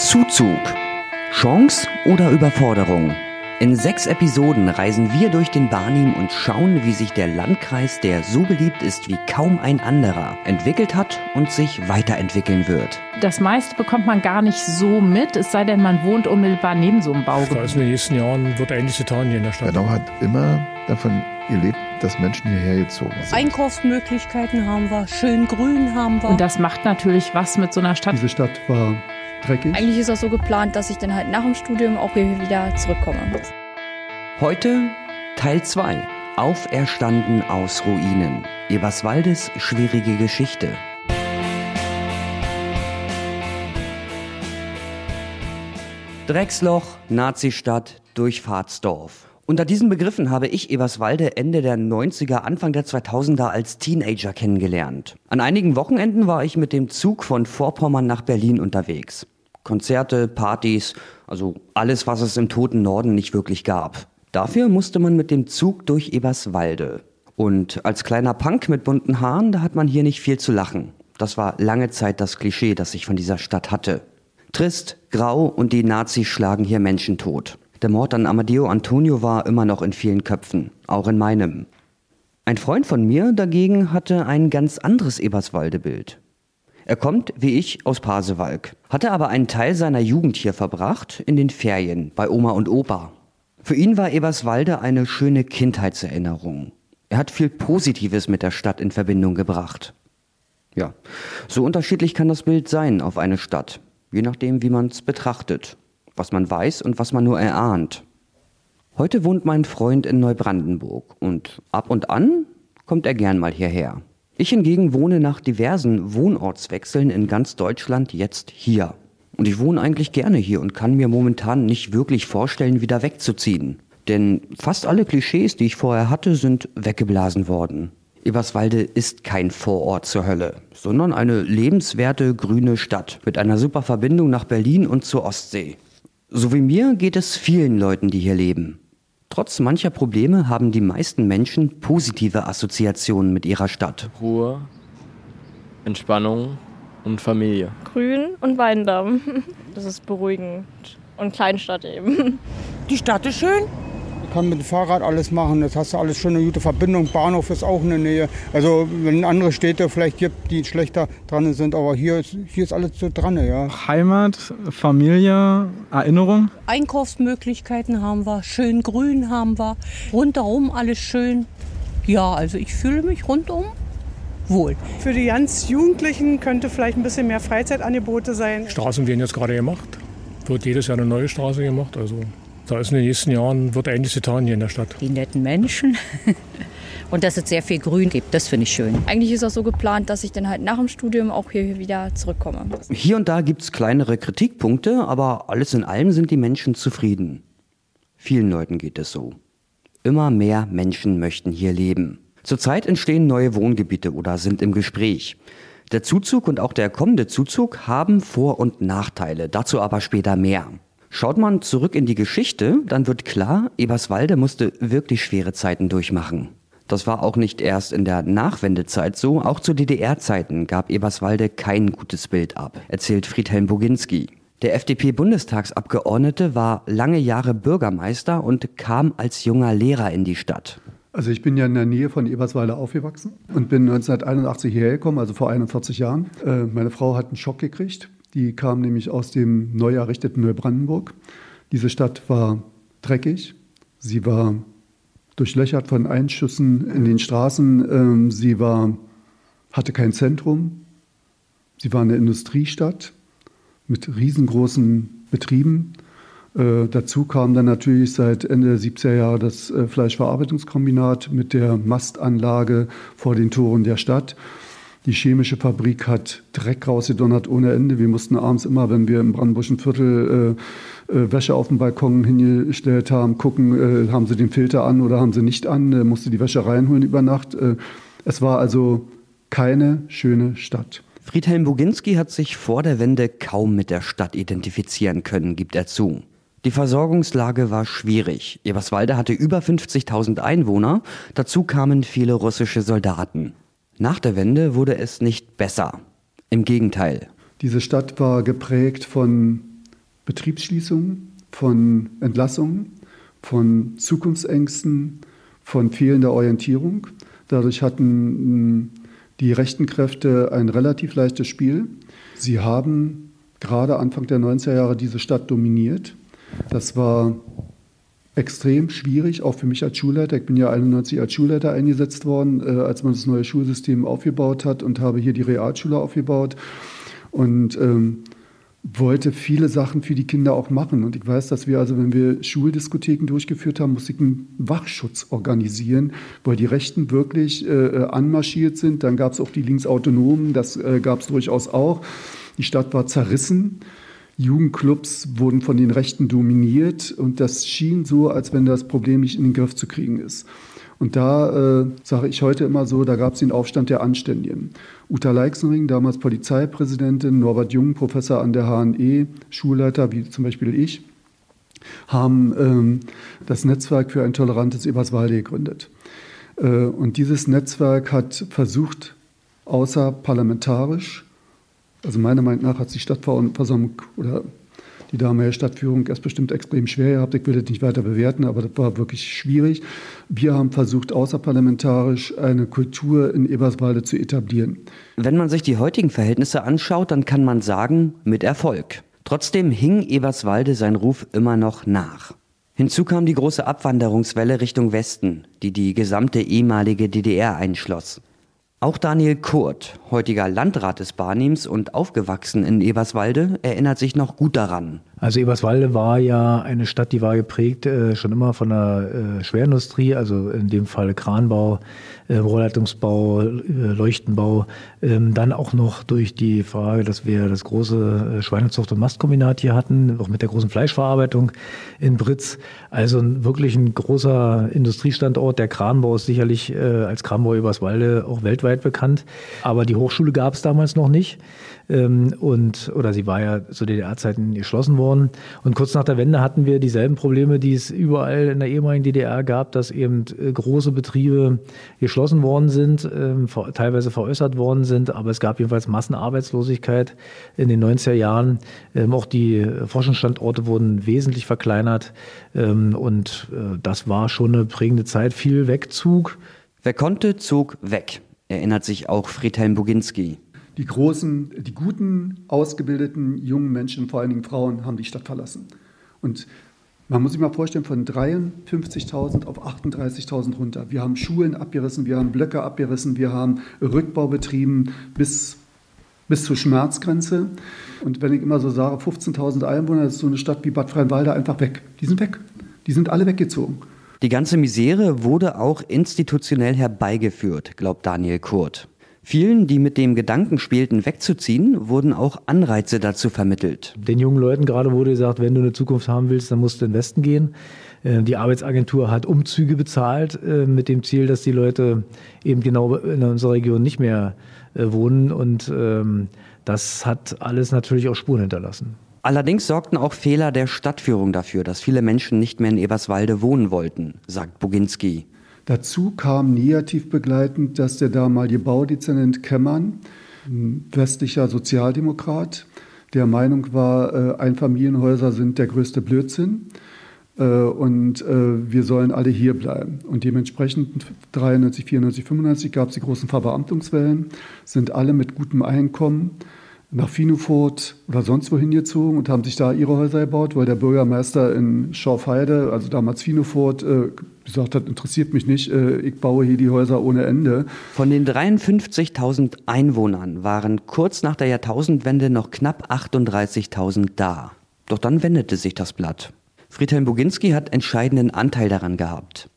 Zuzug. Chance oder Überforderung? In sechs Episoden reisen wir durch den Barnim und schauen, wie sich der Landkreis, der so beliebt ist wie kaum ein anderer, entwickelt hat und sich weiterentwickeln wird. Das meiste bekommt man gar nicht so mit, es sei denn, man wohnt unmittelbar neben so einem Baugebiet. Also in den nächsten Jahren wird einiges getan hier in der Stadt. Bernau hat immer davon gelebt, dass Menschen hierher gezogen sind. Einkaufsmöglichkeiten haben wir, schön grün haben wir. Und das macht natürlich was mit so einer Stadt. Diese Stadt war dreckig. Eigentlich ist das so geplant, dass ich dann halt nach dem Studium auch hier wieder zurückkomme. Heute Teil 2. Auferstanden aus Ruinen. Eberswaldes schwierige Geschichte. Drecksloch, Nazistadt, Durchfahrtsdorf. Unter diesen Begriffen habe ich Eberswalde Ende der 90er, Anfang der 2000er als Teenager kennengelernt. An einigen Wochenenden war ich mit dem Zug von Vorpommern nach Berlin unterwegs. Konzerte, Partys, also alles, was es im toten Norden nicht wirklich gab. Dafür musste man mit dem Zug durch Eberswalde. Und als kleiner Punk mit bunten Haaren, da hat man hier nicht viel zu lachen. Das war lange Zeit das Klischee, das ich von dieser Stadt hatte. Trist, grau und die Nazis schlagen hier Menschen tot. Der Mord an Amadeo Antonio war immer noch in vielen Köpfen, auch in meinem. Ein Freund von mir dagegen hatte ein ganz anderes Eberswalde-Bild. Er kommt, wie ich, aus Pasewalk, hatte aber einen Teil seiner Jugend hier verbracht, in den Ferien, bei Oma und Opa. Für ihn war Eberswalde eine schöne Kindheitserinnerung. Er hat viel Positives mit der Stadt in Verbindung gebracht. Ja, so unterschiedlich kann das Bild sein auf eine Stadt, je nachdem, wie man es betrachtet was man weiß und was man nur erahnt. Heute wohnt mein Freund in Neubrandenburg und ab und an kommt er gern mal hierher. Ich hingegen wohne nach diversen Wohnortswechseln in ganz Deutschland jetzt hier. Und ich wohne eigentlich gerne hier und kann mir momentan nicht wirklich vorstellen, wieder wegzuziehen. Denn fast alle Klischees, die ich vorher hatte, sind weggeblasen worden. Eberswalde ist kein Vorort zur Hölle, sondern eine lebenswerte grüne Stadt mit einer super Verbindung nach Berlin und zur Ostsee. So wie mir geht es vielen Leuten, die hier leben. Trotz mancher Probleme haben die meisten Menschen positive Assoziationen mit ihrer Stadt. Ruhe, Entspannung und Familie. Grün und Weindamm. Das ist beruhigend. Und Kleinstadt eben. Die Stadt ist schön, kann mit dem Fahrrad alles machen. Das hast du alles schon eine gute Verbindung. Bahnhof ist auch in der Nähe. Also wenn andere Städte vielleicht gibt, die schlechter dran sind, aber hier ist, hier ist alles so dran. Ja. Heimat, Familie, Erinnerung. Einkaufsmöglichkeiten haben wir, schön grün haben wir, rundherum alles schön. Ja, also ich fühle mich rundum wohl. Für die ganz Jugendlichen könnte vielleicht ein bisschen mehr Freizeitangebote sein. Straßen werden jetzt gerade gemacht. Wird jedes Jahr eine neue Straße gemacht. Also da ist in den nächsten Jahren wird einiges getan hier in der Stadt. Die netten Menschen. Und dass es sehr viel Grün gibt, das finde ich schön. Eigentlich ist das so geplant, dass ich dann halt nach dem Studium auch hier wieder zurückkomme. Hier und da gibt es kleinere Kritikpunkte, aber alles in allem sind die Menschen zufrieden. Vielen Leuten geht es so. Immer mehr Menschen möchten hier leben. Zurzeit entstehen neue Wohngebiete oder sind im Gespräch. Der Zuzug und auch der kommende Zuzug haben Vor- und Nachteile, dazu aber später mehr. Schaut man zurück in die Geschichte, dann wird klar, Eberswalde musste wirklich schwere Zeiten durchmachen. Das war auch nicht erst in der Nachwendezeit so, auch zu DDR-Zeiten gab Eberswalde kein gutes Bild ab, erzählt Friedhelm Boginski. Der FDP-Bundestagsabgeordnete war lange Jahre Bürgermeister und kam als junger Lehrer in die Stadt. Also ich bin ja in der Nähe von Eberswalde aufgewachsen und bin 1981 hierher gekommen, also vor 41 Jahren. Äh, meine Frau hat einen Schock gekriegt. Die kam nämlich aus dem neu errichteten Neubrandenburg. Diese Stadt war dreckig. Sie war durchlöchert von Einschüssen in den Straßen. Ähm, sie war, hatte kein Zentrum. Sie war eine Industriestadt mit riesengroßen Betrieben. Äh, dazu kam dann natürlich seit Ende der 70er Jahre das äh, Fleischverarbeitungskombinat mit der Mastanlage vor den Toren der Stadt. Die chemische Fabrik hat Dreck rausgedonnert ohne Ende. Wir mussten abends immer, wenn wir im Brandenburgischen Viertel äh, äh, Wäsche auf dem Balkon hingestellt haben, gucken, äh, haben sie den Filter an oder haben sie nicht an, äh, musste die Wäsche reinholen über Nacht. Äh, es war also keine schöne Stadt. Friedhelm Boginski hat sich vor der Wende kaum mit der Stadt identifizieren können, gibt er zu. Die Versorgungslage war schwierig. Eberswalde hatte über 50.000 Einwohner, dazu kamen viele russische Soldaten. Nach der Wende wurde es nicht besser. Im Gegenteil. Diese Stadt war geprägt von Betriebsschließungen, von Entlassungen, von Zukunftsängsten, von fehlender Orientierung. Dadurch hatten die rechten Kräfte ein relativ leichtes Spiel. Sie haben gerade Anfang der 90er Jahre diese Stadt dominiert. Das war extrem schwierig, auch für mich als Schulleiter. Ich bin ja 91 als Schulleiter eingesetzt worden, äh, als man das neue Schulsystem aufgebaut hat und habe hier die Realschule aufgebaut. Und ähm, wollte viele Sachen für die Kinder auch machen. Und ich weiß, dass wir also, wenn wir Schuldiskotheken durchgeführt haben, musste ich einen Wachschutz organisieren, weil die Rechten wirklich äh, äh anmarschiert sind. Dann gab es auch die Linksautonomen, das äh, gab es durchaus auch. Die Stadt war zerrissen. Jugendclubs wurden von den Rechten dominiert und das schien so, als wenn das Problem nicht in den Griff zu kriegen ist. Und da äh, sage ich heute immer so, da gab es den Aufstand der Anständigen. Uta Leixenring, damals Polizeipräsidentin, Norbert Jung, Professor an der HNE, Schulleiter, wie zum Beispiel ich, haben ähm, das Netzwerk für ein tolerantes Eberswalde gegründet. Äh, und dieses Netzwerk hat versucht, außerparlamentarisch, also meiner Meinung nach hat die Stadtversammlung oder die damalige Stadtführung erst bestimmt extrem schwer gehabt. Ich will das nicht weiter bewerten, aber das war wirklich schwierig. Wir haben versucht, außerparlamentarisch eine Kultur in Eberswalde zu etablieren. Wenn man sich die heutigen Verhältnisse anschaut, dann kann man sagen, mit Erfolg. Trotzdem hing Eberswalde sein Ruf immer noch nach. Hinzu kam die große Abwanderungswelle Richtung Westen, die die gesamte ehemalige DDR einschloss. Auch Daniel Kurt, heutiger Landrat des Barnims und aufgewachsen in Eberswalde, erinnert sich noch gut daran. Also Eberswalde war ja eine Stadt, die war geprägt äh, schon immer von der äh, Schwerindustrie, also in dem Fall Kranbau, äh, Rohrleitungsbau, äh, Leuchtenbau. Ähm, dann auch noch durch die Frage, dass wir das große äh, Schweinezucht- und Mastkombinat hier hatten, auch mit der großen Fleischverarbeitung in Britz. Also wirklich ein großer Industriestandort. Der Kranbau ist sicherlich äh, als Kranbau Eberswalde auch weltweit bekannt. Aber die Hochschule gab es damals noch nicht. Ähm, und, oder sie war ja zu DDR-Zeiten geschlossen worden. Und kurz nach der Wende hatten wir dieselben Probleme, die es überall in der ehemaligen DDR gab, dass eben äh, große Betriebe geschlossen worden sind, ähm, teilweise veräußert worden sind. Aber es gab jedenfalls Massenarbeitslosigkeit in den 90er Jahren. Ähm, auch die Forschungsstandorte wurden wesentlich verkleinert. Und äh, das war schon eine prägende Zeit. Viel Wegzug. Wer konnte, zog weg, erinnert sich auch Friedhelm Boginski die großen, die guten, ausgebildeten jungen Menschen, vor allen Dingen Frauen, haben die Stadt verlassen. Und man muss sich mal vorstellen, von 53.000 auf 38.000 runter. Wir haben Schulen abgerissen, wir haben Blöcke abgerissen, wir haben Rückbau betrieben bis, bis zur Schmerzgrenze. Und wenn ich immer so sage, 15.000 Einwohner, ist so eine Stadt wie Bad Freienwalde einfach weg. Die sind weg. Die sind alle weggezogen. Die ganze Misere wurde auch institutionell herbeigeführt, glaubt Daniel Kurt. Vielen, die mit dem Gedanken spielten, wegzuziehen, wurden auch Anreize dazu vermittelt. Den jungen Leuten gerade wurde gesagt, wenn du eine Zukunft haben willst, dann musst du in den Westen gehen. Äh, die Arbeitsagentur hat Umzüge bezahlt äh, mit dem Ziel, dass die Leute eben genau in unserer Region nicht mehr äh, wohnen. Und ähm, das hat alles natürlich auch Spuren hinterlassen. Allerdings sorgten auch Fehler der Stadtführung dafür, dass viele Menschen nicht mehr in Eberswalde wohnen wollten, sagt Boginski. Dazu kam negativ begleitend, dass der damalige Baudezernent Kemmern, ein westlicher Sozialdemokrat, der Meinung war, äh, Einfamilienhäuser sind der größte Blödsinn äh, und äh, wir sollen alle hier bleiben. Und dementsprechend 93, 94, 95 gab es die großen Verbeamtungswellen, sind alle mit gutem Einkommen nach Finufort oder sonst wohin gezogen und haben sich da ihre Häuser gebaut, weil der Bürgermeister in Schorfheide, also damals Finufort, äh, gesagt hat, interessiert mich nicht, äh, ich baue hier die Häuser ohne Ende. Von den 53.000 Einwohnern waren kurz nach der Jahrtausendwende noch knapp 38.000 da. Doch dann wendete sich das Blatt. Friedhelm Boginski hat entscheidenden Anteil daran gehabt.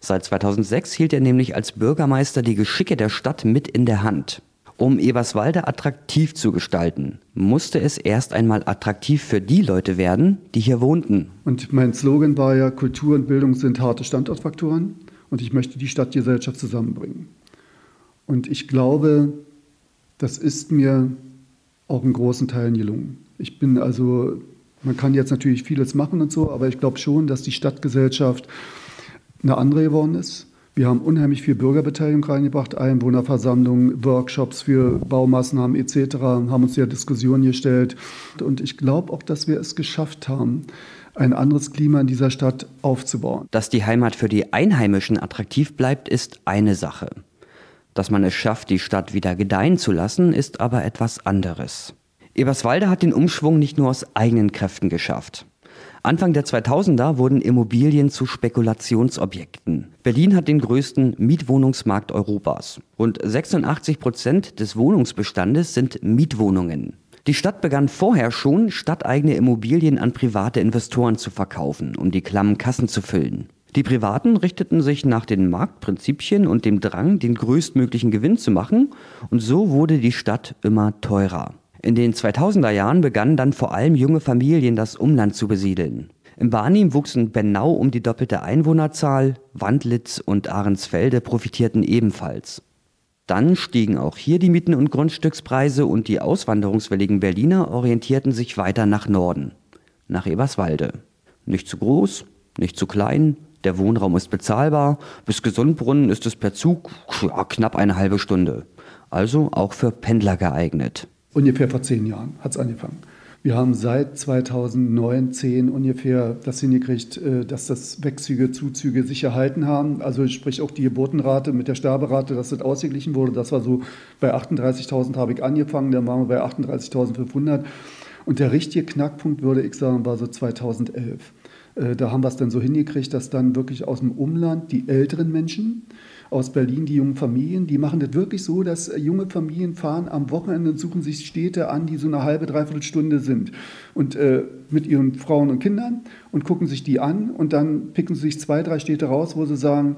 Seit 2006 hielt er nämlich als Bürgermeister die Geschicke der Stadt mit in der Hand. Um Eberswalde attraktiv zu gestalten, musste es erst einmal attraktiv für die Leute werden, die hier wohnten. Und mein Slogan war ja, Kultur und Bildung sind harte Standortfaktoren und ich möchte die Stadtgesellschaft zusammenbringen. Und ich glaube, das ist mir auch in großen Teilen gelungen. Ich bin also, man kann jetzt natürlich vieles machen und so, aber ich glaube schon, dass die Stadtgesellschaft eine andere geworden ist Wir haben unheimlich viel Bürgerbeteiligung reingebracht, Einwohnerversammlungen, Workshops für Baumaßnahmen etc., haben uns ja Diskussionen gestellt. Und ich glaube auch, dass wir es geschafft haben, ein anderes Klima in dieser Stadt aufzubauen. Dass die Heimat für die Einheimischen attraktiv bleibt, ist eine Sache. Dass man es schafft, die Stadt wieder gedeihen zu lassen, ist aber etwas anderes. Eberswalde hat den Umschwung nicht nur aus eigenen Kräften geschafft. Anfang der 2000er wurden Immobilien zu Spekulationsobjekten. Berlin hat den größten Mietwohnungsmarkt Europas. Rund 86 Prozent des Wohnungsbestandes sind Mietwohnungen. Die Stadt begann vorher schon, stadteigene Immobilien an private Investoren zu verkaufen, um die klammen Kassen zu füllen. Die Privaten richteten sich nach den Marktprinzipien und dem Drang, den größtmöglichen Gewinn zu machen, und so wurde die Stadt immer teurer. In den 2000er Jahren begannen dann vor allem junge Familien das Umland zu besiedeln. Im Barnim wuchsen Bennau um die doppelte Einwohnerzahl, Wandlitz und Ahrensfelde profitierten ebenfalls. Dann stiegen auch hier die Mieten und Grundstückspreise und die auswanderungswilligen Berliner orientierten sich weiter nach Norden, nach Eberswalde. Nicht zu groß, nicht zu klein, der Wohnraum ist bezahlbar, bis Gesundbrunnen ist es per Zug knapp eine halbe Stunde. Also auch für Pendler geeignet. Ungefähr vor zehn Jahren hat es angefangen. Wir haben seit 2009, 10 ungefähr das hingekriegt, äh, dass das Wegzüge, Zuzüge sich erhalten haben. Also sprich auch die Geburtenrate mit der Sterberate, dass das ausgeglichen wurde. Das war so bei 38.000 habe ich angefangen, dann waren wir bei 38.500. Und der richtige Knackpunkt, würde ich sagen, war so 2011. Äh, da haben wir es dann so hingekriegt, dass dann wirklich aus dem Umland die älteren Menschen, aus Berlin, die jungen Familien, die machen das wirklich so, dass äh, junge Familien fahren am Wochenende und suchen sich Städte an, die so eine halbe, dreiviertel Stunde sind. Und äh, mit ihren Frauen und Kindern und gucken sich die an und dann picken sie sich zwei, drei Städte raus, wo sie sagen,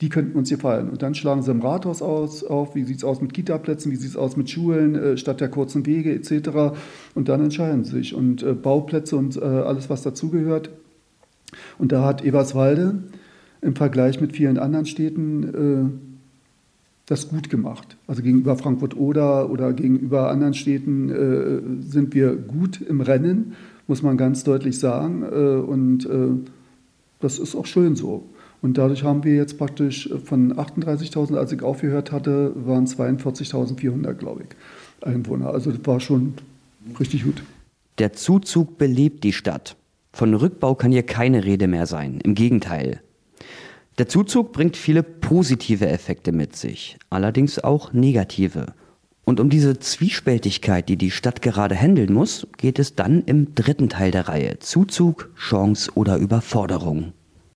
die könnten uns gefallen. Und dann schlagen sie im Rathaus aus, auf, wie sieht es aus mit Kitaplätzen, wie sieht es aus mit Schulen, äh, statt der kurzen Wege etc. Und dann entscheiden sie sich. Und äh, Bauplätze und äh, alles, was dazugehört. Und da hat Eberswalde im Vergleich mit vielen anderen Städten äh, das gut gemacht. Also gegenüber Frankfurt-Oder oder gegenüber anderen Städten äh, sind wir gut im Rennen, muss man ganz deutlich sagen. Äh, und das ist auch schön so. Und dadurch haben wir jetzt praktisch von 38.000, als ich aufgehört hatte, waren 42.400, glaube ich, Einwohner. Also das war schon richtig gut. Der Zuzug belebt die Stadt. Von Rückbau kann hier keine Rede mehr sein. Im Gegenteil. Der Zuzug bringt viele positive Effekte mit sich, allerdings auch negative. Und um diese Zwiespältigkeit, die die Stadt gerade handeln muss, geht es dann im dritten Teil der Reihe. Zuzug, Chance oder Überforderung.